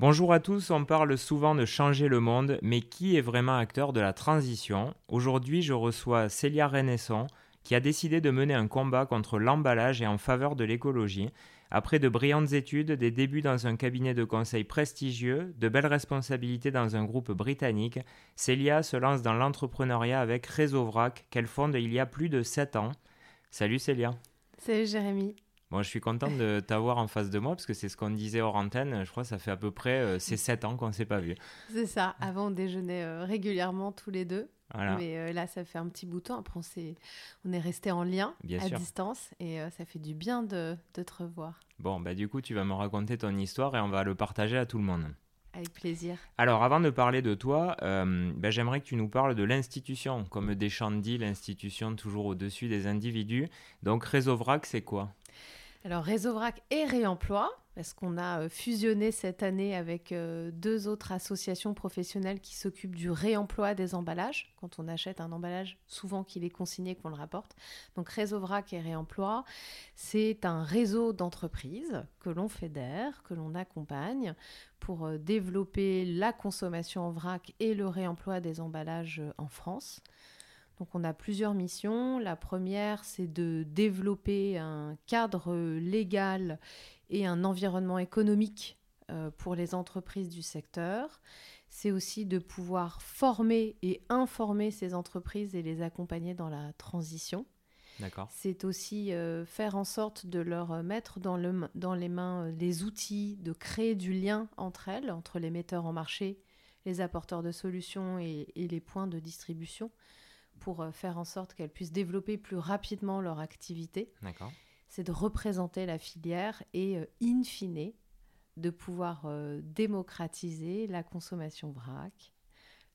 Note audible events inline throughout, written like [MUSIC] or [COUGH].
Bonjour à tous, on parle souvent de changer le monde, mais qui est vraiment acteur de la transition? Aujourd'hui, je reçois Célia Renesson, qui a décidé de mener un combat contre l'emballage et en faveur de l'écologie. Après de brillantes études, des débuts dans un cabinet de conseil prestigieux, de belles responsabilités dans un groupe britannique, Célia se lance dans l'entrepreneuriat avec Réseau Vrac, qu'elle fonde il y a plus de 7 ans. Salut Célia. Salut Jérémy. Bon, je suis content de t'avoir en face de moi parce que c'est ce qu'on disait hors antenne. Je crois que ça fait à peu près euh, ces 7 ans qu'on ne s'est pas vu. C'est ça. Avant, on déjeunait euh, régulièrement tous les deux. Mais euh, là, ça fait un petit bout de temps. Après, on, est, on est resté en lien à distance et ça fait du bien de, de, te revoir. Bon, bah du coup, tu vas me raconter ton histoire et on va le partager à tout le monde. Avec plaisir. Alors, avant de parler de toi, bah, j'aimerais que tu nous parles de l'institution. Comme Deschamps dit, l'institution toujours au-dessus des individus. Donc, Réseau VRAC, c'est quoi? Alors Réseau Vrac et Réemploi, parce qu'on a euh, fusionné cette année avec euh, deux autres associations professionnelles qui s'occupent du réemploi des emballages. Quand on achète un emballage, souvent qu'il est consigné, qu'on le rapporte. Donc Réseau Vrac et Réemploi, c'est un réseau d'entreprises que l'on fédère, que l'on accompagne pour euh, développer la consommation en vrac et le réemploi des emballages en France. Donc on a plusieurs missions. La première, c'est de développer un cadre légal et un environnement économique euh, pour les entreprises du secteur. C'est aussi de pouvoir former et informer ces entreprises et les accompagner dans la transition. C'est aussi euh, faire en sorte de leur mettre dans, le, dans les mains euh, les outils, de créer du lien entre elles, entre les metteurs en marché, les apporteurs de solutions et les points de distribution pour euh, faire en sorte qu'elles puissent développer plus rapidement leur activité. C'est de représenter la filière et, euh, in fine, de pouvoir euh, démocratiser la consommation vrac,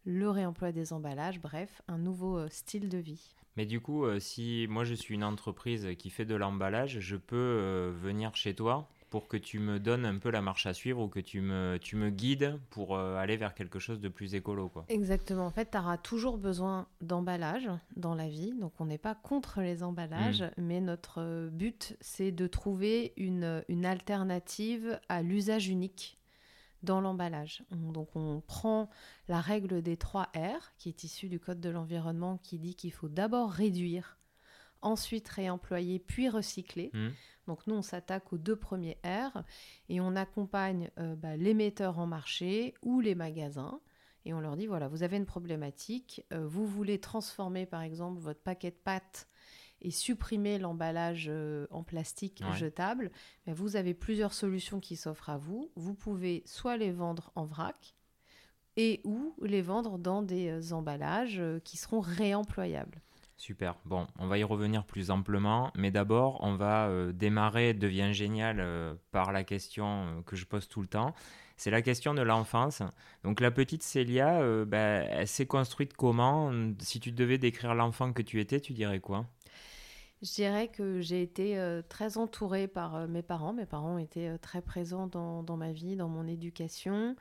le réemploi des emballages, bref, un nouveau style de vie. Mais du coup, si moi je suis une entreprise qui fait de l'emballage, je peux venir chez toi pour que tu me donnes un peu la marche à suivre ou que tu me, tu me guides pour euh, aller vers quelque chose de plus écolo. Quoi. Exactement. En fait, tu auras toujours besoin d'emballage dans la vie. Donc, on n'est pas contre les emballages, mm. mais notre but, c'est de trouver une, une alternative à l'usage unique dans l'emballage. Donc, on prend la règle des 3 R, qui est issue du Code de l'environnement, qui dit qu'il faut d'abord réduire, ensuite réemployer, puis recycler. Mm. Donc nous, on s'attaque aux deux premiers R et on accompagne euh, bah, les metteurs en marché ou les magasins. Et on leur dit, voilà, vous avez une problématique, euh, vous voulez transformer par exemple votre paquet de pâtes et supprimer l'emballage euh, en plastique jetable, mais vous avez plusieurs solutions qui s'offrent à vous. Vous pouvez soit les vendre en vrac et ou les vendre dans des emballages qui seront réemployables. Super. Bon, on va y revenir plus amplement, mais d'abord, on va euh, démarrer Devient génial euh, par la question euh, que je pose tout le temps. C'est la question de l'enfance. Donc la petite Célia, ben, elle s'est construite comment? Si tu devais décrire l'enfant que tu étais, tu dirais quoi? Je dirais que j'ai été très entourée par mes parents. Mes parents étaient très présents dans, dans, ma vie, dans mon éducation.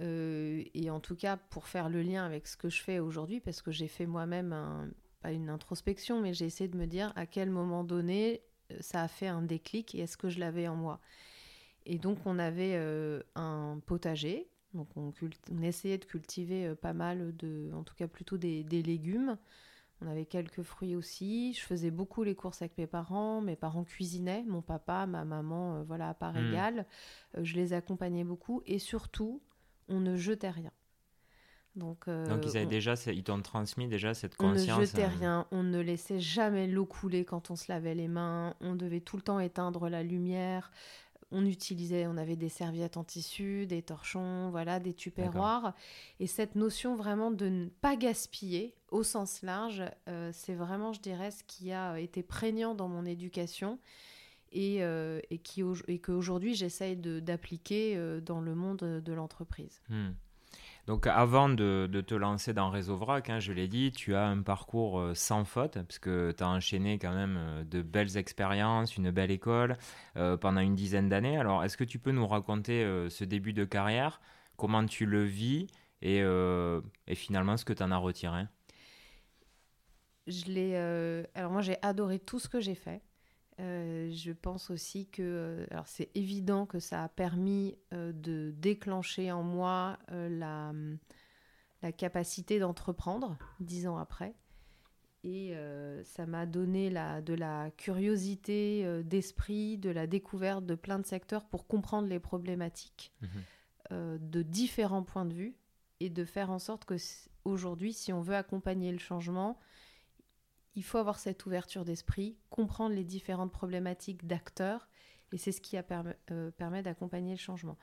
et en tout cas, pour faire le lien avec ce que je fais aujourd'hui, parce que j'ai fait moi-même un, pas une introspection, mais j'ai essayé de me dire à quel moment donné euh, ça a fait un déclic et est-ce que je l'avais en moi. Et donc on avait euh, un potager, donc on, essayait de cultiver euh, pas mal de, en tout cas plutôt des, légumes. On avait quelques fruits aussi. Je faisais beaucoup les courses avec mes parents. Mes parents cuisinaient. Mon papa, ma maman, voilà, à part mmh. égale. je les accompagnais beaucoup. Et surtout, on ne jetait rien. Donc, euh, Donc ils, avaient déjà, ils t'ont transmis déjà cette conscience. On ne jetait euh, rien, on ne laissait jamais l'eau couler quand on se lavait les mains, on devait tout le temps éteindre la lumière, on utilisait, on avait des serviettes en tissu, des torchons, voilà, des tupperwares. Et cette notion vraiment de ne pas gaspiller au sens large, euh, c'est vraiment, je dirais, ce qui a été prégnant dans mon éducation et, et, qui, et qu'aujourd'hui j'essaye d'appliquer dans le monde de l'entreprise. Hmm. Donc avant de, te lancer dans Réseau Vrac, hein, je l'ai dit, tu as un parcours euh, sans faute, parce que tu as enchaîné quand même euh, de belles expériences, une belle école euh, pendant une dizaine d'années. Alors est-ce que tu peux nous raconter ce début de carrière, comment tu le vis et, et finalement ce que tu en as retiré? Je l'ai, Alors moi j'ai adoré tout ce que j'ai fait. Je pense aussi que, alors c'est évident que ça a permis de déclencher en moi la, la capacité d'entreprendre dix ans après. Et euh, ça m'a donné la, de la curiosité euh, d'esprit, de la découverte de plein de secteurs pour comprendre les problématiques euh, de différents points de vue et de faire en sorte que aujourd'hui, si on veut accompagner le changement, il faut avoir cette ouverture d'esprit, comprendre les différentes problématiques d'acteurs, et c'est ce qui a permis d'accompagner le changement.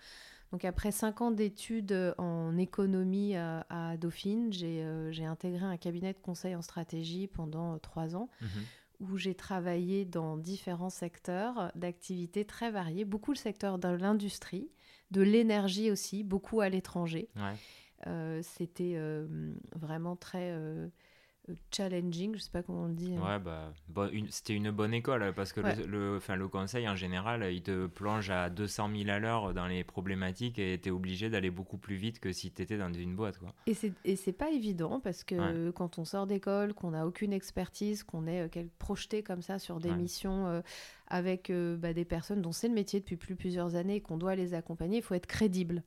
Donc après cinq ans d'études euh, en économie à, Dauphine, euh, j'ai intégré un cabinet de conseil en stratégie pendant euh, trois ans. Mhm. où j'ai travaillé dans différents secteurs d'activités très variés, beaucoup le secteur de l'industrie, de l'énergie aussi, beaucoup à l'étranger. C'était vraiment très challenging, je sais pas comment on le dit. Hein. Ouais, bah, c'était une bonne école parce que le, le, le conseil en général, il te plonge à 200 000 à l'heure dans les problématiques et tu es obligé d'aller beaucoup plus vite que si tu étais dans une boîte. Quoi. Et c'est pas évident parce que quand on sort d'école, qu'on n'a aucune expertise, qu'on est euh, projeté comme ça sur des missions euh, avec euh, bah, des personnes dont c'est le métier depuis plus plusieurs années et qu'on doit les accompagner, il faut être crédible.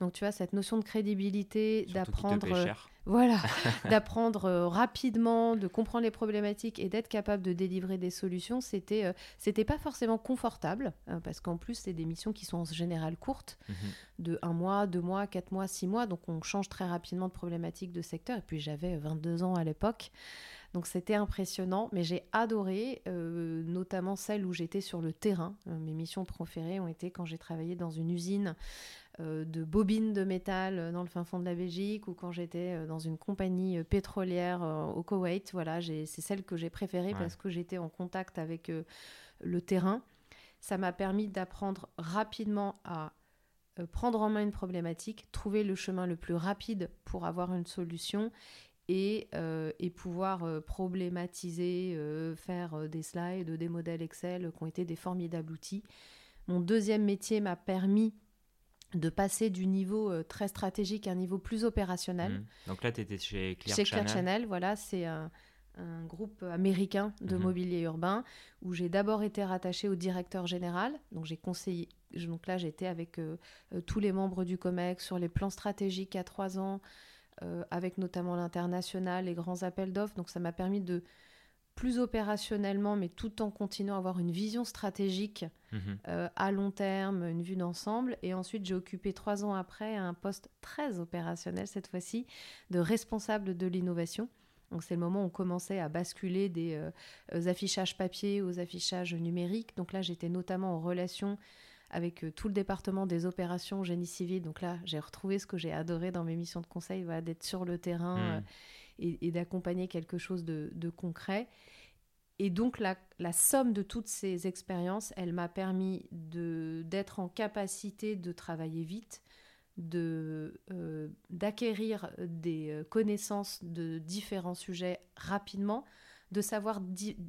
Donc tu vois, cette notion de crédibilité, d'apprendre... [LAUGHS] Voilà, [LAUGHS] d'apprendre euh, rapidement, de comprendre les problématiques et d'être capable de délivrer des solutions, c'était euh, c'était pas forcément confortable hein, parce qu'en plus c'est des missions qui sont en général courtes, mhm. de un mois, deux mois, quatre mois, six mois, donc on change très rapidement de problématique de secteur. Et puis j'avais 22 ans à l'époque. Donc c'était impressionnant, mais j'ai adoré, euh, notamment celle où j'étais sur le terrain. mes missions préférées ont été quand j'ai travaillé dans une usine euh, de bobines de métal euh, dans le fin fond de la Belgique ou quand j'étais euh, dans une compagnie pétrolière au Koweït. Voilà, c'est celle que j'ai préférée parce que j'étais en contact avec le terrain. Ça m'a permis d'apprendre rapidement à prendre en main une problématique, trouver le chemin le plus rapide pour avoir une solution et, et pouvoir problématiser, faire des slides, des modèles Excel qui ont été des formidables outils. Mon deuxième métier m'a permis de passer du niveau euh, très stratégique à un niveau plus opérationnel. Mmh. Donc là, tu étais chez Clear chez Channel. Clear Channel, voilà, c'est un, groupe américain de mmh. mobilier urbain où j'ai d'abord été rattachée au directeur général. Donc j'ai conseillé, donc là j'étais avec euh, euh, tous les membres du COMEX sur les plans stratégiques à trois ans, avec notamment l'international, les grands appels d'offres. Donc ça m'a permis de plus opérationnellement, mais tout en continuant à avoir une vision stratégique mhm. euh, à long terme, une vue d'ensemble. Et ensuite, j'ai occupé trois ans après un poste très opérationnel, cette fois-ci, de responsable de l'innovation. Donc c'est le moment où on commençait à basculer des euh, affichages papier aux affichages numériques. Donc là, j'étais notamment en relation avec euh, tout le département des opérations génie civil. Donc là, j'ai retrouvé ce que j'ai adoré dans mes missions de conseil, d'être sur le terrain. Mhm et, d'accompagner quelque chose de, concret. Et donc la, somme de toutes ces expériences, elle m'a permis d'être en capacité de travailler vite, de euh, d'acquérir des euh, connaissances de différents sujets rapidement, de savoir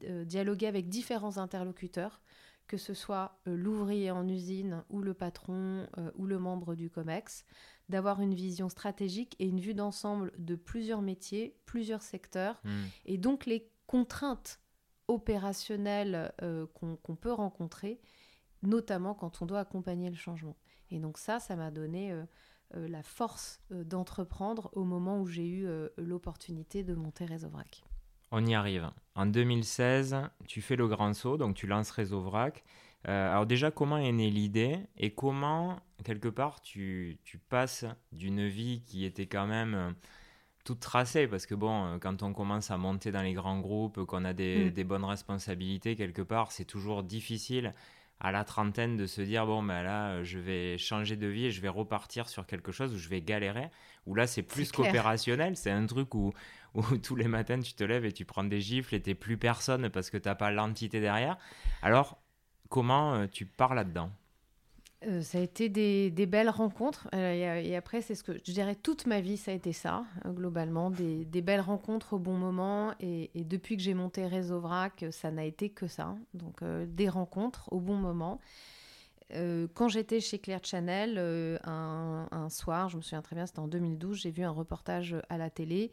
euh, dialoguer avec différents interlocuteurs, que ce soit l'ouvrier en usine ou le patron ou le membre du COMEX, d'avoir une vision stratégique et une vue d'ensemble de plusieurs métiers, plusieurs secteurs, hmm. et donc les contraintes opérationnelles euh, qu'on peut rencontrer, notamment quand on doit accompagner le changement. Et donc ça, ça m'a donné euh, euh, la force d'entreprendre au moment où j'ai eu l'opportunité de monter Réseau Vrac. On y arrive. En 2016, tu fais le grand saut, donc tu lances Réseau Vrac. Euh, alors déjà, comment est née l'idée et comment, quelque part, tu, passes d'une vie qui était quand même euh, toute tracée? Parce que bon, euh, quand on commence à monter dans les grands groupes, qu'on a des, mm. bonnes responsabilités, quelque part, c'est toujours difficile à la trentaine de se dire bon ben là je vais changer de vie et je vais repartir sur quelque chose où je vais galérer où là c'est plus qu'opérationnel. C'est un truc où, où [LAUGHS] tous les matins tu te lèves et tu prends des gifles et t'es plus personne parce que t'as pas l'entité derrière. Alors Comment euh, tu pars là-dedans? Euh, ça a été des, belles rencontres. Euh, et, après, c'est ce que je dirais toute ma vie, ça a été ça, globalement. Des, belles rencontres au bon moment. Et, depuis que j'ai monté Réseau Vrac, ça n'a été que ça. Donc, des rencontres au bon moment. quand j'étais chez Clear Channel, un, un, soir, je me souviens très bien, c'était en 2012, j'ai vu un reportage à la télé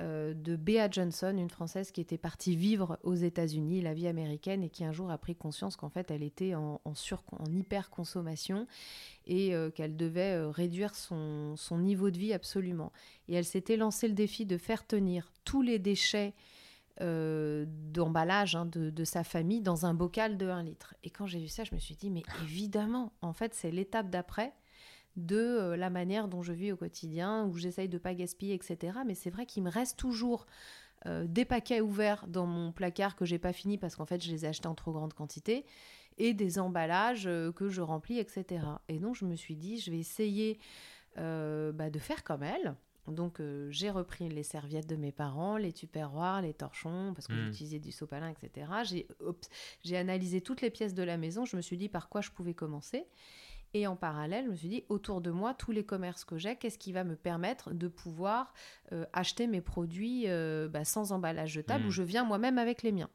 euh, de Bea Johnson, une Française qui était partie vivre aux États-Unis, la vie américaine, et qui un jour a pris conscience qu'en fait elle était en, sur, en hyper consommation et euh, qu'elle devait euh, réduire son, son, niveau de vie absolument. Et elle s'était lancé le défi de faire tenir tous les déchets d'emballage hein, de, de, sa famille dans un bocal de 1 litre. Et quand j'ai vu ça, je me suis dit, mais évidemment, en fait, c'est l'étape d'après de euh, la manière dont je vis au quotidien, où j'essaye de ne pas gaspiller, etc. Mais c'est vrai qu'il me reste toujours euh, des paquets ouverts dans mon placard que j'ai pas fini parce qu'en fait je les ai achetés en trop grande quantité et des emballages euh, que je remplis, etc. Et donc je me suis dit, je vais essayer bah, de faire comme elle. Donc j'ai repris les serviettes de mes parents, les tupperwares, les torchons, parce que hmm. j'utilisais du sopalin, etc. J'ai analysé toutes les pièces de la maison, je me suis dit par quoi je pouvais commencer. Et en parallèle, je me suis dit, autour de moi, tous les commerces que j'ai, qu'est-ce qui va me permettre de pouvoir euh, acheter mes produits euh, bah, sans emballage jetable, où hmm. je viens moi-même avec les miens.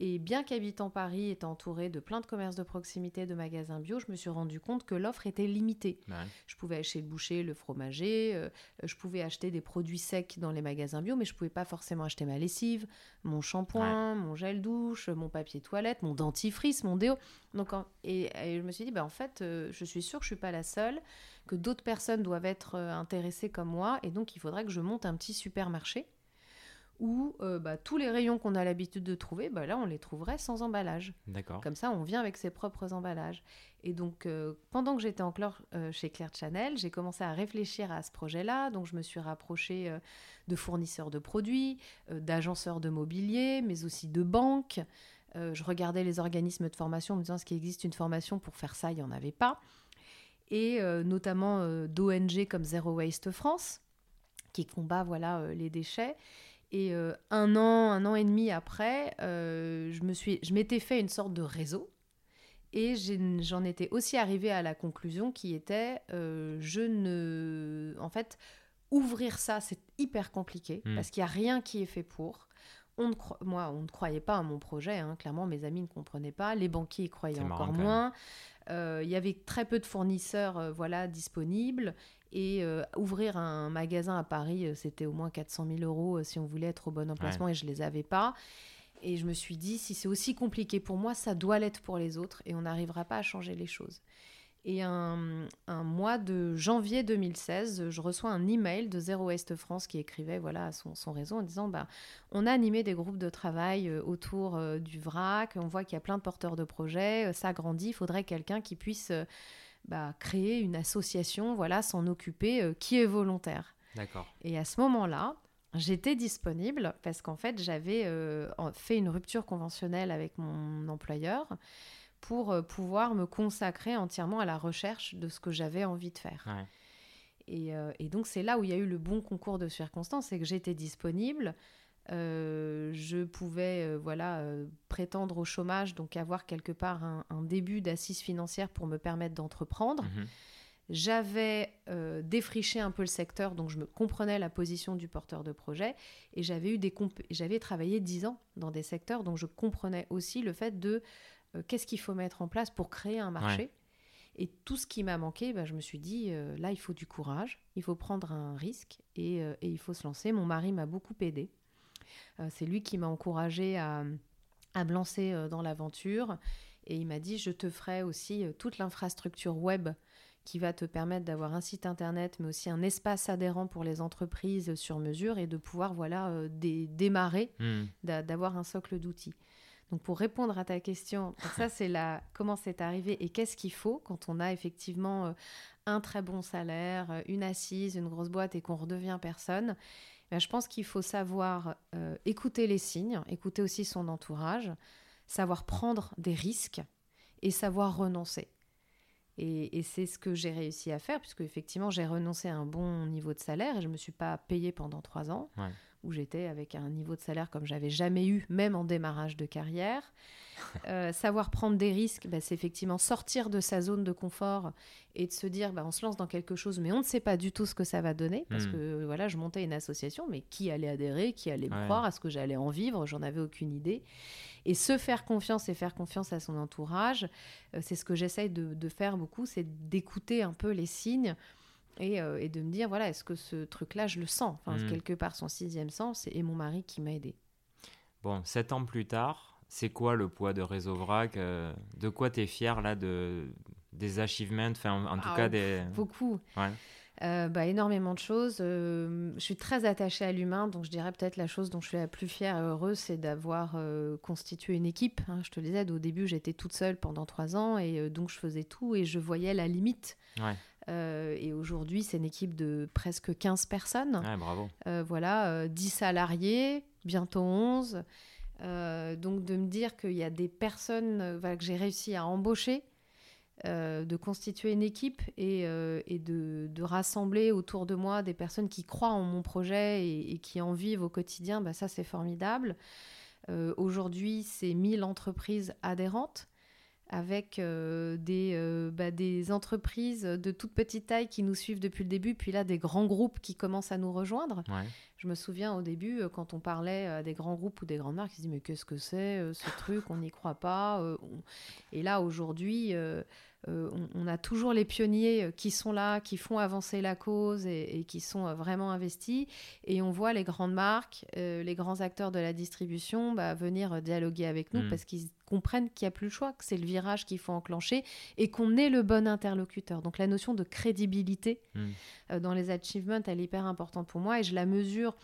Et bien qu'habitant Paris, étant entouré de plein de commerces de proximité, de magasins bio, je me suis rendu compte que l'offre était limitée. Je pouvais acheter le boucher, le fromager, euh, je pouvais acheter des produits secs dans les magasins bio, mais je ne pouvais pas forcément acheter ma lessive, mon shampoing, mon gel douche, mon papier toilette, mon dentifrice, mon déo. Donc, et, je me suis dit, bah, en fait, euh, je suis sûre que je ne suis pas la seule, que d'autres personnes doivent être euh, intéressées comme moi, et donc il faudrait que je monte un petit supermarché où euh, bah, tous les rayons qu'on a l'habitude de trouver, bah, là, on les trouverait sans emballage. D'accord. Comme ça, on vient avec ses propres emballages. Et donc, euh, pendant que j'étais encore euh, chez Claire Chanel, j'ai commencé à réfléchir à ce projet-là. Donc, je me suis rapprochée de fournisseurs de produits, d'agenceurs de mobilier, mais aussi de banques. je regardais les organismes de formation en me disant, est-ce qu'il existe une formation pour faire ça? Il n'y en avait pas. Et notamment d'ONG comme Zero Waste France, qui combat voilà, les déchets. Et euh, un an, un an et demi après, euh, je me suis, je m'étais fait une sorte de réseau. Et j'en étais aussi arrivée à la conclusion qui était, euh, je ne, en fait, ouvrir ça, c'est hyper compliqué hmm. parce qu'il n'y a rien qui est fait pour. On moi, on ne croyait pas à mon projet. Hein. Clairement, mes amis ne comprenaient pas. Les banquiers y croyaient encore moins. Il y avait très peu de fournisseurs, voilà, disponibles. Et euh, ouvrir un magasin à Paris, euh, c'était au moins 400 000 euros euh, si on voulait être au bon emplacement et je ne les avais pas. Et je me suis dit, si c'est aussi compliqué pour moi, ça doit l'être pour les autres et on n'arrivera pas à changer les choses. Et un, un, mois de janvier 2016, je reçois un email de Zero Waste France qui écrivait voilà, à son, son réseau en disant bah, On a animé des groupes de travail autour du vrac, on voit qu'il y a plein de porteurs de projets, ça grandit, il faudrait quelqu'un qui puisse bah, créer une association, voilà, s'en occuper, euh, qui est volontaire. D'accord. Et à ce moment-là, j'étais disponible parce qu'en fait, j'avais euh, fait une rupture conventionnelle avec mon employeur pour euh, pouvoir me consacrer entièrement à la recherche de ce que j'avais envie de faire. Et, et, donc, c'est là où il y a eu le bon concours de circonstances, c'est que j'étais disponible. Euh, je pouvais euh, voilà euh, prétendre au chômage, donc avoir quelque part un, début d'assise financière pour me permettre d'entreprendre. Mhm. J'avais défriché un peu le secteur, donc je me comprenais la position du porteur de projet, et j'avais eu des j'avais travaillé dix ans dans des secteurs, donc je comprenais aussi le fait de qu'est-ce qu'il faut mettre en place pour créer un marché. Et tout ce qui m'a manqué, bah, je me suis dit, là, il faut du courage, il faut prendre un risque et, et il faut se lancer. Mon mari m'a beaucoup aidé. Euh, c'est lui qui m'a encouragé à, me lancer euh, dans l'aventure. Et il m'a dit, je te ferai aussi euh, toute l'infrastructure web qui va te permettre d'avoir un site internet, mais aussi un espace adhérent pour les entreprises sur mesure et de pouvoir voilà démarrer, hmm. d'avoir un socle d'outils. Donc pour répondre à ta question, ça [LAUGHS] c'est la comment c'est arrivé et qu'est-ce qu'il faut quand on a effectivement un très bon salaire, une assise, une grosse boîte et qu'on redevient personne. Ben, je pense qu'il faut savoir euh, écouter les signes, écouter aussi son entourage, savoir prendre des risques et savoir renoncer. Et, c'est ce que j'ai réussi à faire, puisque effectivement j'ai renoncé à un bon niveau de salaire et je ne me suis pas payée pendant trois ans, où j'étais avec un niveau de salaire comme j'avais jamais eu, même en démarrage de carrière. [LAUGHS] Euh, savoir prendre des risques, bah, c'est effectivement sortir de sa zone de confort et de se dire, bah, on se lance dans quelque chose, mais on ne sait pas du tout ce que ça va donner, parce hmm. que voilà, je montais une association, mais qui allait adhérer, qui allait me croire, à ce que j'allais en vivre, j'en avais aucune idée. Et se faire confiance et faire confiance à son entourage, euh, c'est ce que j'essaye de, faire beaucoup, c'est d'écouter un peu les signes et, de me dire, voilà, est-ce que ce truc-là, je le sens? Enfin, hmm. Quelque part, son sixième sens, et mon mari qui m'a aidé. Bon, sept ans plus tard, c'est quoi le poids de Réseau Vrac De quoi tu es fier là de, des achievements, enfin, en, tout ah, cas des... Beaucoup. Ouais. Euh, bah, énormément de choses. Euh, je suis très attachée à l'humain, donc je dirais peut-être la chose dont je suis la plus fière et heureuse, c'est d'avoir euh, constitué une équipe. Hein. je te le disais, au début, j'étais toute seule pendant trois ans et donc je faisais tout et je voyais la limite. Et aujourd'hui, c'est une équipe de presque 15 personnes. bravo. voilà, 10 salariés, bientôt 11. donc de me dire qu'il y a des personnes que j'ai réussi à embaucher euh, de constituer une équipe et, euh, de, rassembler autour de moi des personnes qui croient en mon projet et, qui en vivent au quotidien, bah, ça c'est formidable. Euh, aujourd'hui, c'est 1000 entreprises adhérentes avec des, bah, des entreprises de toute petite taille qui nous suivent depuis le début, puis là des grands groupes qui commencent à nous rejoindre. Je me souviens au début, quand on parlait à des grands groupes ou des grandes marques, ils se disaient mais qu'est-ce que c'est ce truc, on n'y croit pas. Et là aujourd'hui, euh, on, a toujours les pionniers euh, qui sont là, qui font avancer la cause et, qui sont euh, vraiment investis. Et on voit les grandes marques, les grands acteurs de la distribution bah, venir dialoguer avec nous hmm. parce qu'ils comprennent qu'il n'y a plus le choix, que c'est le virage qu'il faut enclencher et qu'on est le bon interlocuteur. Donc la notion de crédibilité hmm. dans les achievements, elle est hyper importante pour moi et je la mesure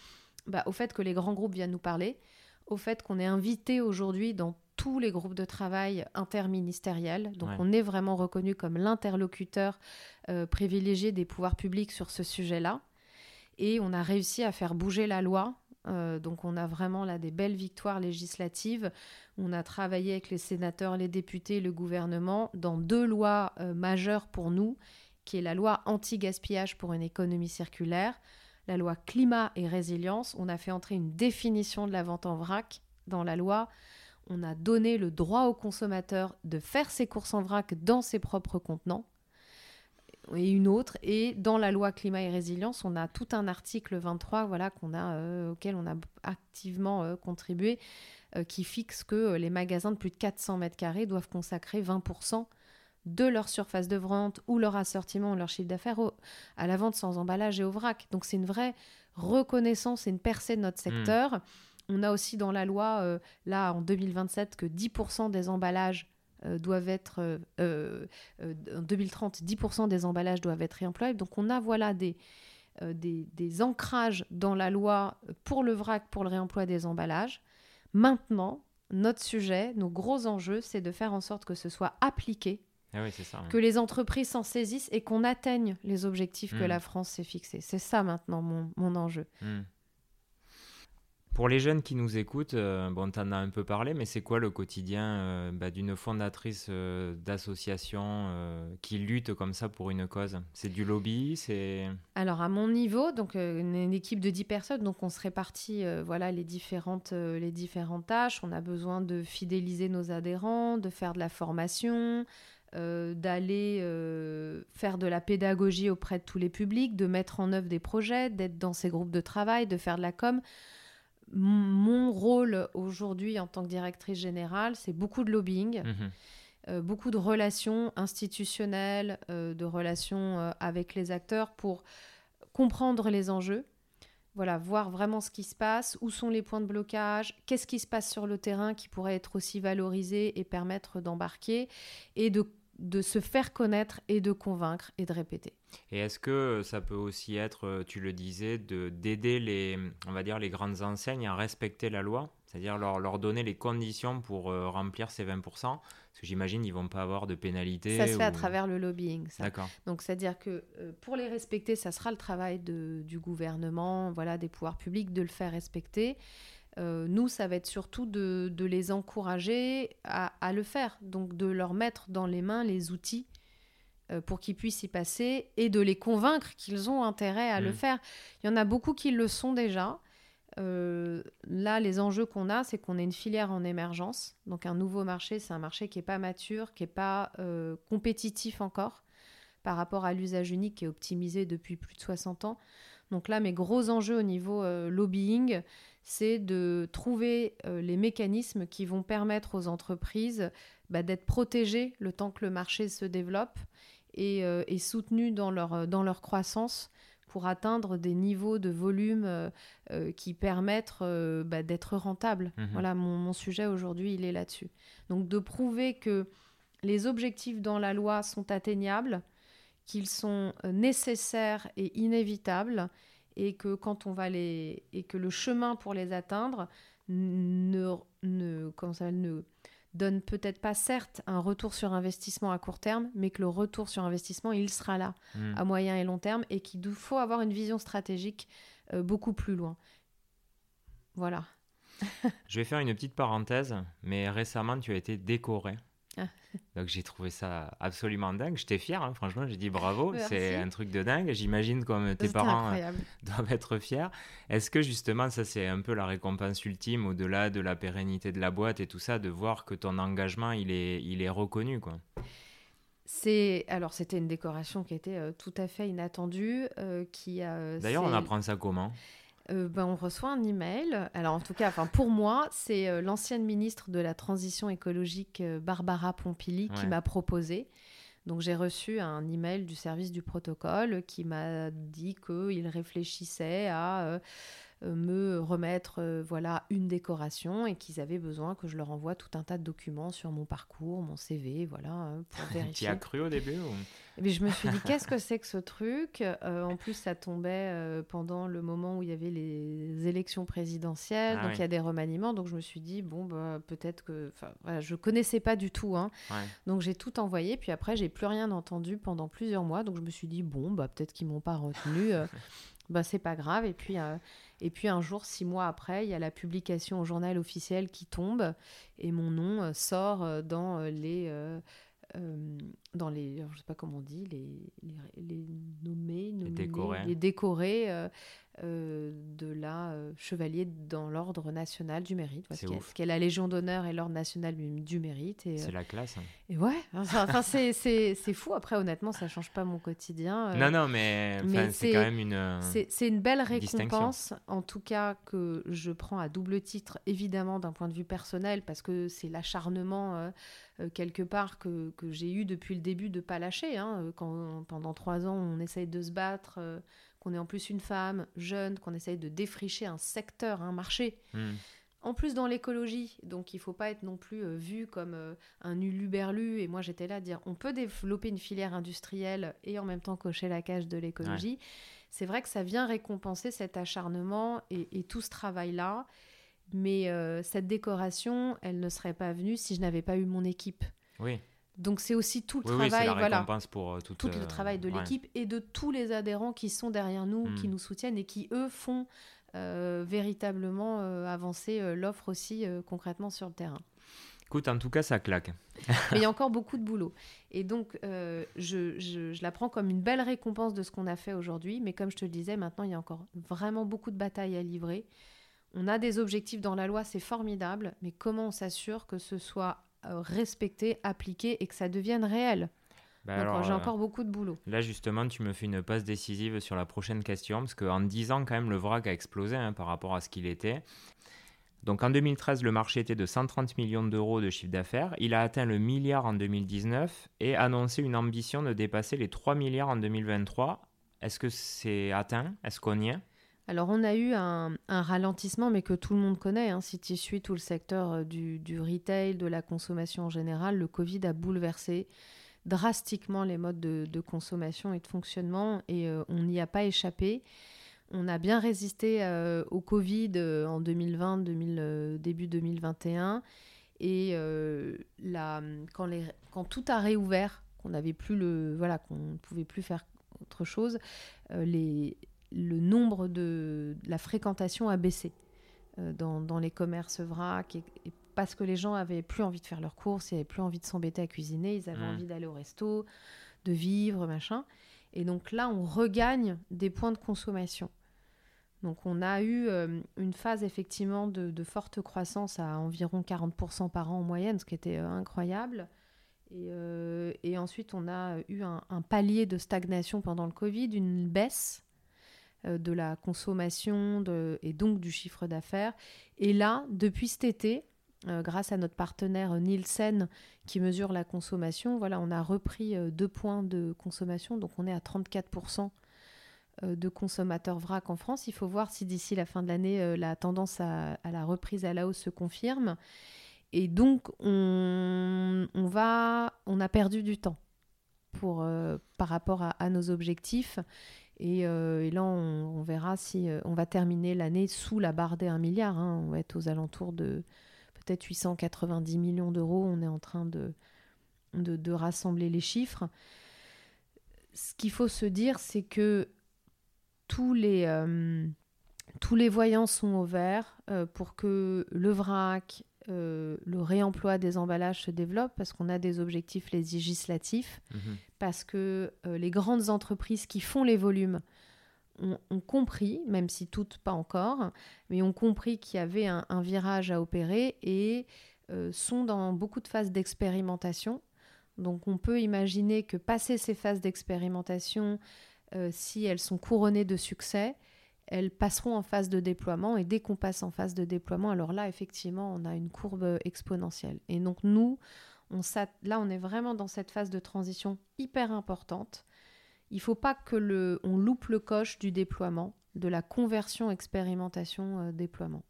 bah, au fait que les grands groupes viennent nous parler, au fait qu'on est invité aujourd'hui dans tous les groupes de travail interministériels. Donc on est vraiment reconnu comme l'interlocuteur euh, privilégié des pouvoirs publics sur ce sujet-là. Et on a réussi à faire bouger la loi. Euh, donc on a vraiment là des belles victoires législatives. On a travaillé avec les sénateurs, les députés, le gouvernement dans deux lois euh, majeures pour nous, qui est la loi anti-gaspillage pour une économie circulaire, la loi climat et résilience. On a fait entrer une définition de la vente en vrac dans la loi on a donné le droit au consommateur de faire ses courses en vrac dans ses propres contenants et une autre. Et dans la loi climat et résilience, on a tout un article 23 voilà, qu'on a, euh, auquel on a activement euh, contribué, euh, qui fixe que les magasins de plus de 400 mètres carrés doivent consacrer 20% de leur surface de vente ou leur assortiment ou leur chiffre d'affaires à la vente sans emballage et au vrac. Donc c'est une vraie reconnaissance et une percée de notre hmm. secteur. On a aussi dans la loi, euh, là en 2027, que 10% des emballages euh, doivent être, euh, en 2030, 10% des emballages doivent être réemployables. Donc on a voilà des, des, des, ancrages dans la loi pour le vrac, pour le réemploi des emballages. Maintenant, notre sujet, nos gros enjeux, c'est de faire en sorte que ce soit appliqué ah que les entreprises s'en saisissent et qu'on atteigne les objectifs que hmm. la France s'est fixés. C'est ça maintenant mon, mon enjeu. Hmm. Pour les jeunes qui nous écoutent, euh, bon, tu en as un peu parlé, mais c'est quoi le quotidien euh, bah, d'une fondatrice euh, d'association qui lutte comme ça pour une cause? C'est du lobby c'est... Alors, à mon niveau, donc, une, une, équipe de 10 personnes, donc on se répartit voilà, les, différentes, les différentes tâches. On a besoin de fidéliser nos adhérents, de faire de la formation, d'aller faire de la pédagogie auprès de tous les publics, de mettre en œuvre des projets, d'être dans ces groupes de travail, de faire de la com mon rôle aujourd'hui en tant que directrice générale, c'est beaucoup de lobbying, mhm. euh, beaucoup de relations institutionnelles, euh, de relations euh, avec les acteurs pour comprendre les enjeux. Voilà, voir vraiment ce qui se passe, où sont les points de blocage, qu'est-ce qui se passe sur le terrain qui pourrait être aussi valorisé et permettre d'embarquer, et de de se faire connaître et de convaincre et de répéter. Et est-ce que ça peut aussi être, euh, tu le disais, de d'aider les, on va dire, les grandes enseignes à respecter la loi, c'est-à-dire leur, leur donner les conditions pour euh, remplir ces 20%, parce que j'imagine ils vont pas avoir de pénalité. Ça se fait à travers le lobbying. D'accord. Donc c'est-à-dire que euh, pour les respecter, ça sera le travail de, du gouvernement, voilà, des pouvoirs publics de le faire respecter. Euh, nous, ça va être surtout de, les encourager à, le faire, donc de leur mettre dans les mains les outils euh, pour qu'ils puissent y passer et de les convaincre qu'ils ont intérêt à le mmh. faire. Il y en a beaucoup qui le sont déjà. Euh, là, les enjeux qu'on a, c'est qu'on est une filière en émergence. Donc un nouveau marché, c'est un marché qui n'est pas mature, qui n'est pas compétitif encore par rapport à l'usage unique qui est optimisé depuis plus de 60 ans. Donc là, mes gros enjeux au niveau lobbying, c'est de trouver euh, les mécanismes qui vont permettre aux entreprises bah, d'être protégées le temps que le marché se développe et, et soutenus dans leur, dans leur croissance pour atteindre des niveaux de volume euh, euh, qui permettent euh, bah, d'être rentables. Mhm. Voilà, mon, sujet aujourd'hui, il est là-dessus. Donc de prouver que les objectifs dans la loi sont atteignables, qu'ils sont nécessaires et inévitables, et que quand on va les et que le chemin pour les atteindre ne ne comment ça ne donne peut-être pas certes un retour sur investissement à court terme, mais que le retour sur investissement, il sera là hmm. à moyen et long terme et qu'il faut avoir une vision stratégique euh, beaucoup plus loin. Voilà. [LAUGHS] Je vais faire une petite parenthèse, mais récemment, tu as été décoré ah. Donc j'ai trouvé ça absolument dingue. J'étais fier, hein, franchement. J'ai dit bravo, c'est un truc de dingue. J'imagine comme tes parents euh, [LAUGHS] doivent être fiers. Est-ce que justement, ça c'est un peu la récompense ultime au-delà de la pérennité de la boîte et tout ça, de voir que ton engagement il est, il est reconnu quoi? C'est alors c'était une décoration qui était euh, tout à fait inattendue, euh, qui a. D'ailleurs, on apprend ça comment? Euh, ben, on reçoit un email. Alors en tout cas, enfin pour moi, c'est euh, l'ancienne ministre de la transition écologique euh, Barbara Pompili qui m'a proposé. Donc j'ai reçu un email du service du protocole qui m'a dit qu'il réfléchissait à me remettre voilà une décoration et qu'ils avaient besoin que je leur envoie tout un tas de documents sur mon parcours, mon CV, voilà, hein, pour [LAUGHS] vérifier. tu as cru au début ou... Mais je me suis dit [LAUGHS] qu'est-ce que c'est que ce truc? Euh, En plus, ça tombait pendant le moment où il y avait les élections présidentielles, ah donc il y a des remaniements. Donc je me suis dit bon bah peut-être que, enfin voilà, je connaissais pas du tout, hein. donc j'ai tout envoyé. Puis après j'ai plus rien entendu pendant plusieurs mois. Donc je me suis dit bon bah peut-être qu'ils m'ont pas retenu. [LAUGHS] bah c'est pas grave. Et puis et puis un jour, six mois après, il y a la publication au journal officiel qui tombe et mon nom euh, sort euh, dans euh, dans les, je sais pas comment on dit, les, les, nommés, les décorés, les décorés euh, de la euh, chevalier dans l'ordre national du mérite. C'est ce qu'est la Légion d'honneur et l'ordre national du mérite. C'est euh, la classe. Hein. Et ouais, enfin, c'est fou. Après, honnêtement, ça change pas mon quotidien. non, non, mais, c'est quand même une. C'est une belle récompense, en tout cas, que je prends à double titre, évidemment, d'un point de vue personnel, parce que c'est l'acharnement. Quelque part que, que j'ai eu depuis le début de pas lâcher. Hein, quand pendant trois ans on essaye de se battre qu'on est en plus une femme jeune, qu'on essaye de défricher un secteur, un marché. Hmm. En plus dans l'écologie, donc il faut pas être non plus euh, vu comme euh, un uluberlu. Et moi j'étais là à dire on peut développer une filière industrielle et en même temps cocher la cage de l'écologie. C'est vrai que ça vient récompenser cet acharnement et, tout ce travail-là. Mais euh, cette décoration, elle ne serait pas venue si je n'avais pas eu mon équipe. Oui. Donc c'est aussi tout le travail, voilà, pour euh, tout le euh, travail de l'équipe et de tous les adhérents qui sont derrière nous, qui hmm. nous soutiennent et qui eux font véritablement avancer l'offre aussi concrètement sur le terrain. Écoute, en tout cas, ça claque. [LAUGHS] Mais il y a encore [LAUGHS] beaucoup de boulot. Et donc, je, je, je, la prends comme une belle récompense de ce qu'on a fait aujourd'hui. Mais comme je te le disais, maintenant, il y a encore vraiment beaucoup de batailles à livrer. On a des objectifs dans la loi, c'est formidable. Mais comment on s'assure que ce soit euh, respecter, appliquer et que ça devienne réel? Bah j'ai euh, encore beaucoup de boulot. Là, justement, tu me fais une passe décisive sur la prochaine question, parce qu'en 10 ans, quand même, le vrac a explosé hein, par rapport à ce qu'il était. Donc en 2013, le marché était de 130 millions d'euros de chiffre d'affaires. Il a atteint le milliard en 2019 et annoncé une ambition de dépasser les 3 milliards en 2023. Est-ce que c'est atteint? Est-ce qu'on y est? Alors on a eu un, ralentissement, mais que tout le monde connaît. Hein. Si tu suis tout le secteur euh, du, retail, de la consommation en général, le Covid a bouleversé drastiquement les modes de, consommation et de fonctionnement, et euh, on n'y a pas échappé. On a bien résisté euh, au Covid en 2020, début 2021, et quand, quand, tout a réouvert, qu'on n'avait plus le, voilà, qu'on ne pouvait plus faire autre chose, les le nombre de, la fréquentation a baissé euh, dans, les commerces vrac et, parce que les gens avaient plus envie de faire leurs courses, ils avaient plus envie de s'embêter à cuisiner, ils avaient mmh. envie d'aller au resto, de vivre, machin. Et donc là, on regagne des points de consommation. Donc on a eu euh, une phase effectivement de, forte croissance à environ 40% par an en moyenne, ce qui était euh, incroyable. Et, ensuite, on a eu un, palier de stagnation pendant le Covid, une baisse de la consommation et donc du chiffre d'affaires. Et là, depuis cet été, grâce à notre partenaire Nielsen qui mesure la consommation, voilà, on a repris deux points de consommation, donc on est à 34% de consommateurs vrac en France. Il faut voir si d'ici la fin de l'année, la tendance à, la reprise à la hausse se confirme. Et donc, on, on a perdu du temps pour, par rapport à nos objectifs. Euh, et, là, on, verra si euh, on va terminer l'année sous la barre des 1 milliard. Hein. On va être aux alentours de peut-être 890 millions d'euros. On est en train de, de, rassembler les chiffres. Ce qu'il faut se dire, c'est que tous les, euh, tous les voyants sont au vert pour que le vrac, euh, le réemploi des emballages se développe parce qu'on a des objectifs législatifs, mhm. parce que euh, les grandes entreprises qui font les volumes ont, compris, même si toutes pas encore, mais ont compris qu'il y avait un, virage à opérer et euh, sont dans beaucoup de phases d'expérimentation. Donc on peut imaginer que passer ces phases d'expérimentation, si elles sont couronnées de succès, elles passeront en phase de déploiement et dès qu'on passe en phase de déploiement, alors là, effectivement, on a une courbe exponentielle. Et donc nous, on là, on est vraiment dans cette phase de transition hyper importante. Il ne faut pas que le, on loupe le coche du déploiement, de la conversion expérimentation euh, déploiement.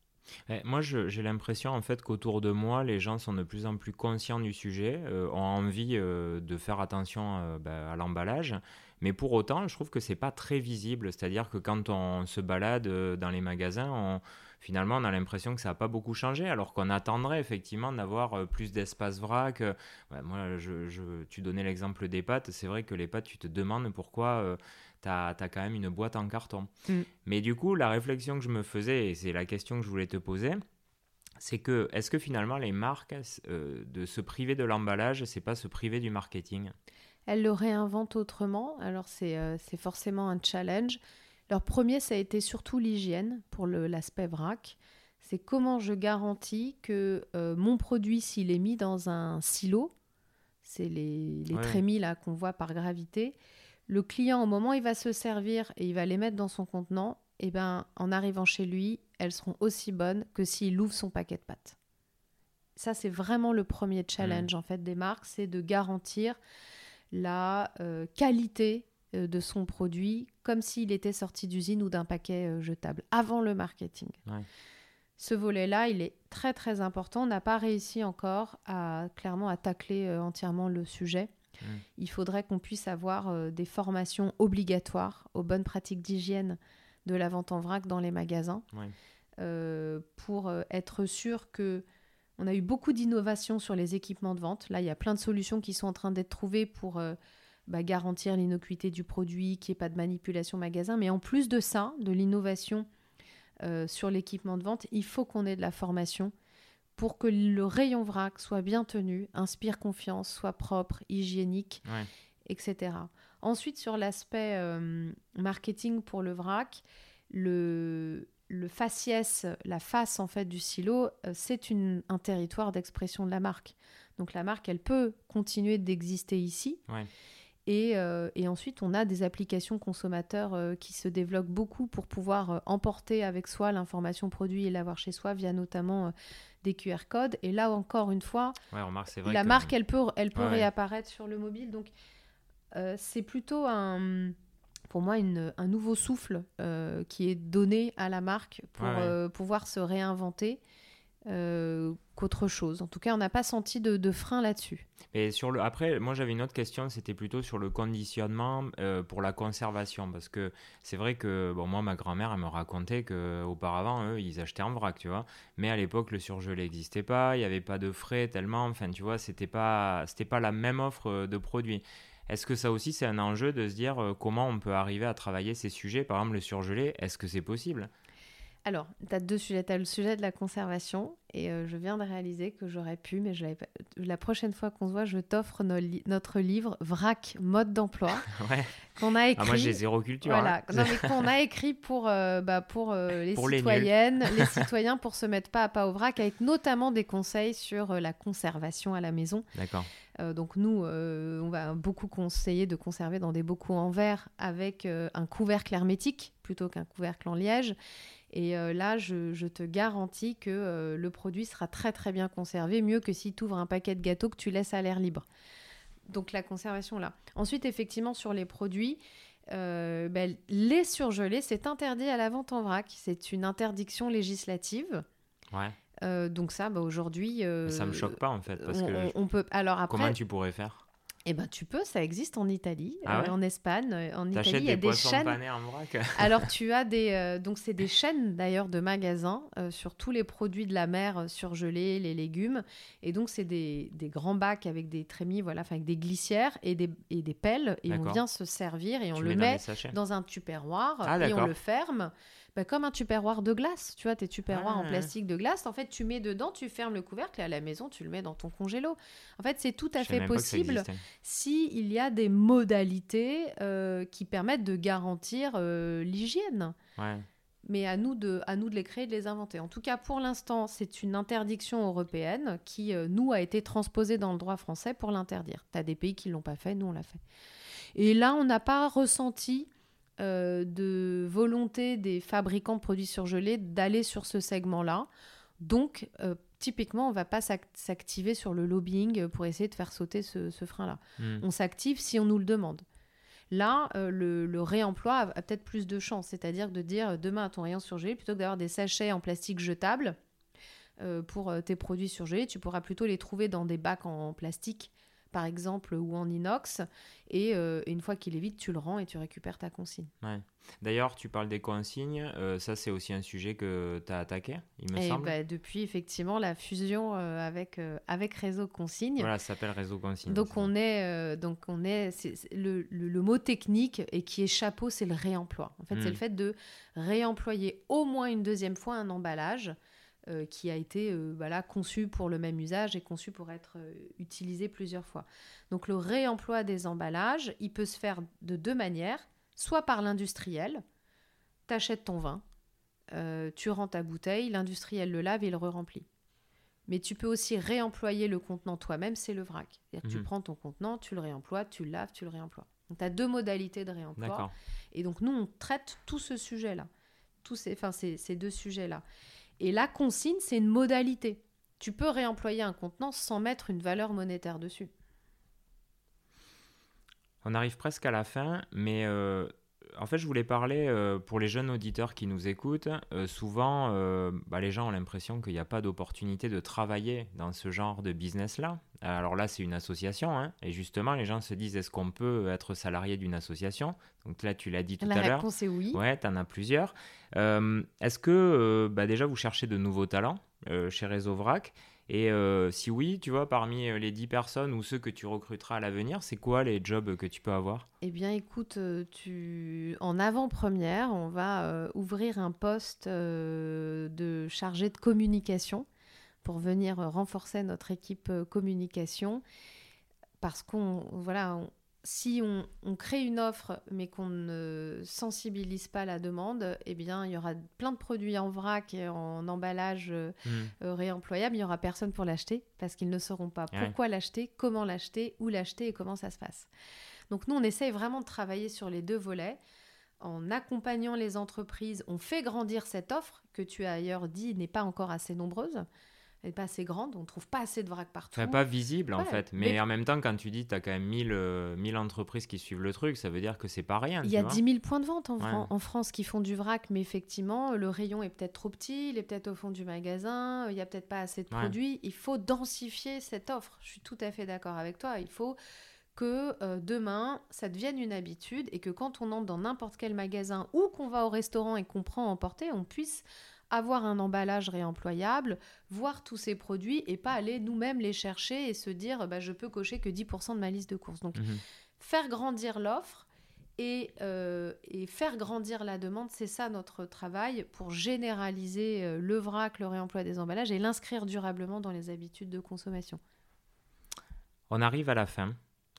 Eh, moi, j'ai l'impression en fait qu'autour de moi, les gens sont de plus en plus conscients du sujet, euh, ont envie euh, de faire attention ben, à l'emballage. Mais pour autant, je trouve que c'est pas très visible. C'est-à-dire que quand on se balade euh, dans les magasins, on, finalement, on a l'impression que ça n'a pas beaucoup changé, alors qu'on attendrait effectivement d'avoir euh, plus d'espace vrac. Euh, moi, je, tu donnais l'exemple des pâtes. C'est vrai que les pâtes, tu te demandes pourquoi tu as, quand même une boîte en carton. Mm. Mais du coup, la réflexion que je me faisais, et c'est la question que je voulais te poser, c'est que est-ce que finalement les marques de se priver de l'emballage, c'est pas se priver du marketing? Elle le réinvente autrement. Alors euh, c'est forcément un challenge. Leur premier, ça a été surtout l'hygiène pour l'aspect vrac. C'est comment je garantis que euh, mon produit, s'il est mis dans un silo, c'est les, les trémies là qu'on voit par gravité, le client, au moment où il va se servir et il va les mettre dans son contenant, et eh ben, en arrivant chez lui, elles seront aussi bonnes que s'il ouvre son paquet de pâtes. Ça, c'est vraiment le premier challenge en fait des marques, c'est de garantir la euh, qualité euh, de son produit comme s'il était sorti d'usine ou d'un paquet euh, jetable avant le marketing. Ce volet-là, il est très très important. On n'a pas réussi encore à clairement à tacler entièrement le sujet. Il faudrait qu'on puisse avoir des formations obligatoires aux bonnes pratiques d'hygiène de la vente en vrac dans les magasins pour être sûr que on a eu beaucoup d'innovations sur les équipements de vente. Là, il y a plein de solutions qui sont en train d'être trouvées pour euh, bah, garantir l'innocuité du produit, qu'il n'y ait pas de manipulation magasin. Mais en plus de ça, de l'innovation euh, sur l'équipement de vente, il faut qu'on ait de la formation pour que le rayon vrac soit bien tenu, inspire confiance, soit propre, hygiénique, etc. Ensuite, sur l'aspect euh, marketing pour le vrac, le, le faciès, la face en fait du silo, euh, c'est un territoire d'expression de la marque. Donc la marque, elle peut continuer d'exister ici. Euh, et, ensuite, on a des applications consommateurs euh, qui se développent beaucoup pour pouvoir emporter avec soi l'information produit et l'avoir chez soi via notamment des QR codes. Et là encore une fois, la marque, elle peut, elle peut réapparaître sur le mobile. Donc c'est plutôt un pour moi un nouveau souffle euh, qui est donné à la marque pour euh, pouvoir se réinventer euh, qu'autre chose. En tout cas, on n'a pas senti de, frein là-dessus. Et sur le, après, moi j'avais une autre question, c'était plutôt sur le conditionnement pour la conservation, parce que c'est vrai que bon, moi ma grand-mère elle me racontait que auparavant eux ils achetaient en vrac, tu vois, mais à l'époque le surgelé n'existait pas, il n'y avait pas de frais tellement, enfin tu vois, c'était pas c'était pas la même offre de produits. Est-ce que ça aussi, c'est un enjeu de se dire euh, comment on peut arriver à travailler ces sujets Par exemple, le surgelé, est-ce que c'est possible? Alors, tu as deux sujets. Tu as le sujet de la conservation, et euh, je viens de réaliser que j'aurais pu, mais je pas... la prochaine fois qu'on se voit, je t'offre notre livre VRAC, mode d'emploi, [LAUGHS] qu'on a écrit. Ah, moi, j'ai zéro culture. Voilà, hein. non, mais [LAUGHS] qu'on a écrit pour, euh, bah, pour les citoyennes, les, [LAUGHS] citoyens, pour se mettre pas à pas au vrac, avec notamment des conseils sur la conservation à la maison. D'accord. Euh, donc nous, euh, on va beaucoup conseiller de conserver dans des bocaux en verre avec euh, un couvercle hermétique plutôt qu'un couvercle en liège. Et euh, là, je, te garantis que euh, le produit sera très très bien conservé, mieux que si tu ouvres un paquet de gâteaux que tu laisses à l'air libre. Donc la conservation là. Ensuite, effectivement, sur les produits, euh, ben, les surgelés, c'est interdit à la vente en vrac. C'est une interdiction législative. Ouais. donc ça, bah, aujourd'hui... ça me choque pas en fait. Parce que on peut... Alors après, comment tu pourrais faire? Eh ben, tu peux, ça existe en Italie, ah euh, en Espagne, euh, en Italie, il y a des, chaînes. en vrac? [LAUGHS] Alors tu as des, euh, donc c'est des chaînes d'ailleurs de magasins sur tous les produits de la mer surgelés, les légumes, et donc c'est des, des, grands bacs avec des trémies, voilà, enfin avec des glissières et des, et des pelles, et on vient se servir et on le met dans, un tupperware ah, et on le ferme. Bah, comme un tupperware de glace. Tu vois, tes tupperwares en ah. plastique de glace, en fait, tu mets dedans, tu fermes le couvercle et à la maison, tu le mets dans ton congélo. En fait, c'est tout à fait possible s'il il y a des modalités euh, qui permettent de garantir euh, l'hygiène. Mais à nous, de, à nous de les créer, de les inventer. En tout cas, pour l'instant, c'est une interdiction européenne qui, euh, nous, a été transposée dans le droit français pour l'interdire. Tu as des pays qui ne l'ont pas fait, nous, on l'a fait. Et là, on n'a pas ressenti euh, de volonté des fabricants de produits surgelés d'aller sur ce segment-là. Donc, euh, typiquement, on ne va pas s'activer sur le lobbying pour essayer de faire sauter ce, frein-là. Hmm. On s'active si on nous le demande. Là, euh, le, réemploi a, peut-être plus de chance, c'est-à-dire de dire demain à ton rayon surgelé, plutôt que d'avoir des sachets en plastique jetables pour tes produits surgelés, tu pourras plutôt les trouver dans des bacs en plastique par exemple, ou en inox. Euh, et, une fois qu'il est vide, tu le rends et tu récupères ta consigne. Ouais. D'ailleurs, tu parles des consignes. Euh, ça, c'est aussi un sujet que tu as attaqué, il me et semble. Bah, depuis, effectivement, la fusion euh, avec, avec Réseau Consigne. Voilà, ça s'appelle Réseau Consigne. Donc, on est, donc, on est, le, le, mot technique et qui est chapeau, c'est le réemploi. En fait, c'est le hmm. fait de réemployer au moins une deuxième fois un emballage euh, qui a été euh, voilà, conçu pour le même usage et conçu pour être euh, utilisé plusieurs fois. Donc le réemploi des emballages, il peut se faire de deux manières, soit par l'industriel, tu achètes ton vin, tu rends ta bouteille, l'industriel le lave et il re-remplit. Mais tu peux aussi réemployer le contenant toi-même, c'est le vrac. Tu mhm. prends ton contenant, tu le réemploies, tu le laves, tu le réemploies. Donc tu as deux modalités de réemploi. Et donc nous, on traite tout ce sujet-là, tous ces, enfin, ces deux sujets-là. Et la consigne, c'est une modalité. Tu peux réemployer un contenant sans mettre une valeur monétaire dessus. On arrive presque à la fin, mais euh, en fait, je voulais parler euh, pour les jeunes auditeurs qui nous écoutent. Euh, souvent, bah, les gens ont l'impression qu'il n'y a pas d'opportunité de travailler dans ce genre de business-là. Alors là, c'est une association, hein, et justement, les gens se disent est-ce qu'on peut être salarié d'une association? Donc là, tu l'as dit tout à l'heure. La réponse est oui. Ouais, tu en as plusieurs. est-ce que bah, déjà vous cherchez de nouveaux talents chez Réseau Vrac? Et euh, si oui, tu vois, parmi euh, les 10 personnes ou ceux que tu recruteras à l'avenir, c'est quoi les jobs que tu peux avoir? Eh bien, écoute, euh, tu... en avant-première, on va ouvrir un poste de chargé de communication pour venir renforcer notre équipe communication. Parce qu'on voilà, si on, crée une offre mais qu'on ne sensibilise pas la demande, eh bien, il y aura plein de produits en vrac et en emballage euh, hmm. euh, réemployable. Il n'y aura personne pour l'acheter parce qu'ils ne sauront pas pourquoi l'acheter, comment l'acheter, où l'acheter et comment ça se passe. Donc nous, on essaye vraiment de travailler sur les deux volets. En accompagnant les entreprises, on fait grandir cette offre que tu as ailleurs dit n'est pas encore assez nombreuse n'est pas assez grande, on ne trouve pas assez de vrac partout. Enfin, pas visible en fait, mais, en même temps, quand tu dis que tu as quand même 1000, euh, entreprises qui suivent le truc, ça veut dire que c'est pas rien. Il y a 10 000 points de vente en, en, France qui font du vrac, mais effectivement, le rayon est peut-être trop petit, il est peut-être au fond du magasin, il n'y a peut-être pas assez de produits. Il faut densifier cette offre. Je suis tout à fait d'accord avec toi. Il faut que euh, demain, ça devienne une habitude et que quand on entre dans n'importe quel magasin ou qu'on va au restaurant et qu'on prend à emporter, on puisse avoir un emballage réemployable, voir tous ces produits et pas aller nous-mêmes les chercher et se dire bah, je peux cocher que 10% de ma liste de courses. Donc mhm. faire grandir l'offre euh, et, faire grandir la demande, c'est ça notre travail pour généraliser euh, le vrac, le réemploi des emballages et l'inscrire durablement dans les habitudes de consommation. On arrive à la fin.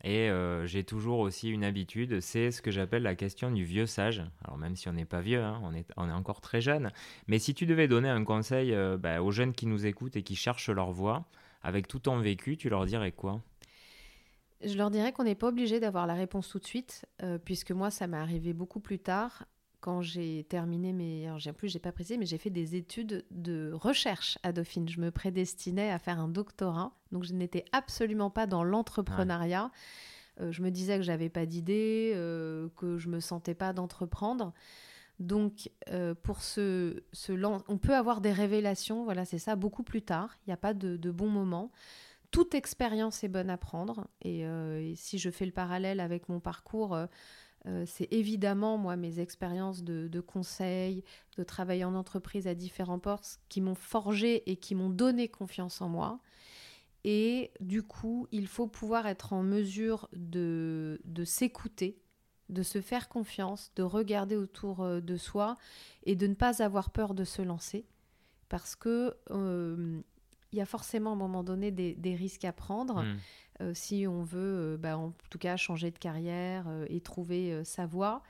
Et euh, j'ai toujours aussi une habitude, c'est ce que j'appelle la question du vieux sage. Alors même si on n'est pas vieux, hein, on, est, encore très jeune. Mais si tu devais donner un conseil euh, bah, aux jeunes qui nous écoutent et qui cherchent leur voie, avec tout ton vécu, tu leur dirais quoi? Je leur dirais qu'on n'est pas obligé d'avoir la réponse tout de suite, euh, puisque moi, ça m'est arrivé beaucoup plus tard. Quand j'ai terminé mes. Alors, en plus, j'ai pas précisé, mais j'ai fait des études de recherche à Dauphine. Je me prédestinais à faire un doctorat. Donc, je n'étais absolument pas dans l'entrepreneuriat. Euh, je me disais que j'avais pas d'idée, euh, que je me sentais pas d'entreprendre. Donc, euh, pour ce, ce on peut avoir des révélations, voilà, c'est ça, beaucoup plus tard. Il n'y a pas de, de, bon moment. Toute expérience est bonne à prendre. Et, et, si je fais le parallèle avec mon parcours, euh, c'est évidemment, moi, mes expériences de, conseil, de travail en entreprise à différents postes qui m'ont forgé et qui m'ont donné confiance en moi. Et du coup, il faut pouvoir être en mesure de, s'écouter, de se faire confiance, de regarder autour euh, de soi et de ne pas avoir peur de se lancer. Parce que euh, il y a forcément à un moment donné des, risques à prendre. Mmh. Euh, si on veut, euh, bah, en tout cas, changer de carrière euh, et trouver sa voie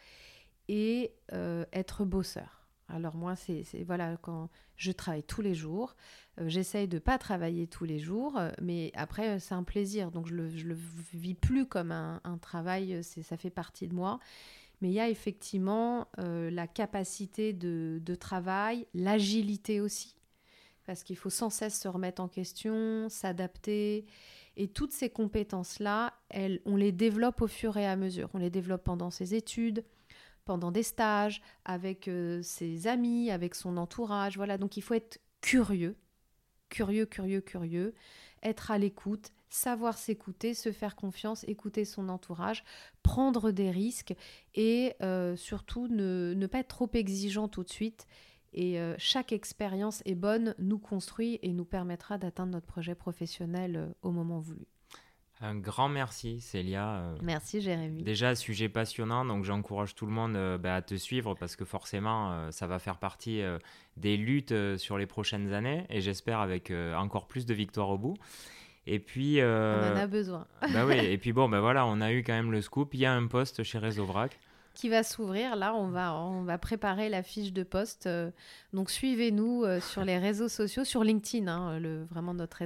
et être bosseur. Alors moi, c'est voilà, quand je travaille tous les jours, j'essaye de pas travailler tous les jours, mais après, c'est un plaisir. Donc je je le vis plus comme un, travail, ça fait partie de moi. Mais il y a effectivement la capacité de travail, l'agilité aussi, parce qu'il faut sans cesse se remettre en question, s'adapter. Et toutes ces compétences-là, on les développe au fur et à mesure. On les développe pendant ses études, pendant des stages, avec euh, ses amis, avec son entourage. Voilà, donc il faut être curieux, curieux, curieux, curieux, être à l'écoute, savoir s'écouter, se faire confiance, écouter son entourage, prendre des risques et euh, surtout ne, ne, pas être trop exigeant tout de suite et euh, chaque expérience est bonne, nous construit et nous permettra d'atteindre notre projet professionnel euh, au moment voulu. Un grand merci, Célia. Euh, merci, Jérémy. Déjà, sujet passionnant, donc j'encourage tout le monde bah, à te suivre parce que forcément, ça va faire partie des luttes sur les prochaines années et j'espère avec encore plus de victoires au bout. Et puis. on en a besoin. bah oui, [LAUGHS] et puis bon, ben voilà, on a eu quand même le scoop. Il y a un poste chez Réseau Vrac qui va s'ouvrir. Là, on va, on va préparer la fiche de poste. Euh, donc, suivez-nous euh, sur les réseaux sociaux, sur LinkedIn, hein, vraiment notre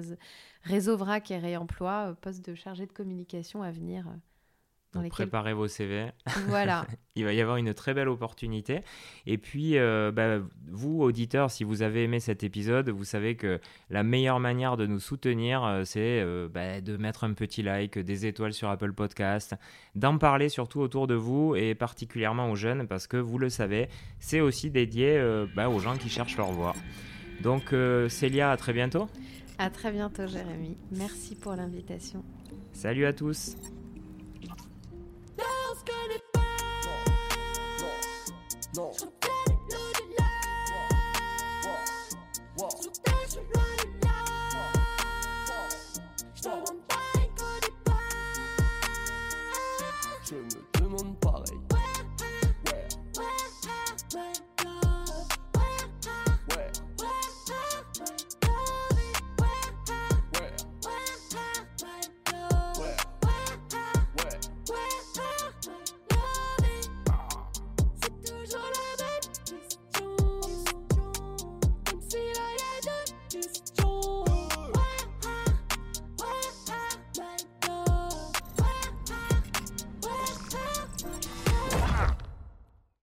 réseau, VRAC et réemploi, euh, poste de chargé de communication à venir Préparez vos CV. Voilà. [LAUGHS] Il va y avoir une très belle opportunité. Et puis, euh, bah, vous, auditeurs, si vous avez aimé cet épisode, vous savez que la meilleure manière de nous soutenir, euh, c'est euh, bah, de mettre un petit like, des étoiles sur Apple Podcast, d'en parler surtout autour de vous et particulièrement aux jeunes, parce que vous le savez, c'est aussi dédié bah, aux gens qui cherchent leur voie. Donc, Célia, à très bientôt. À très bientôt, Jérémy. Merci pour l'invitation. Salut à tous. No.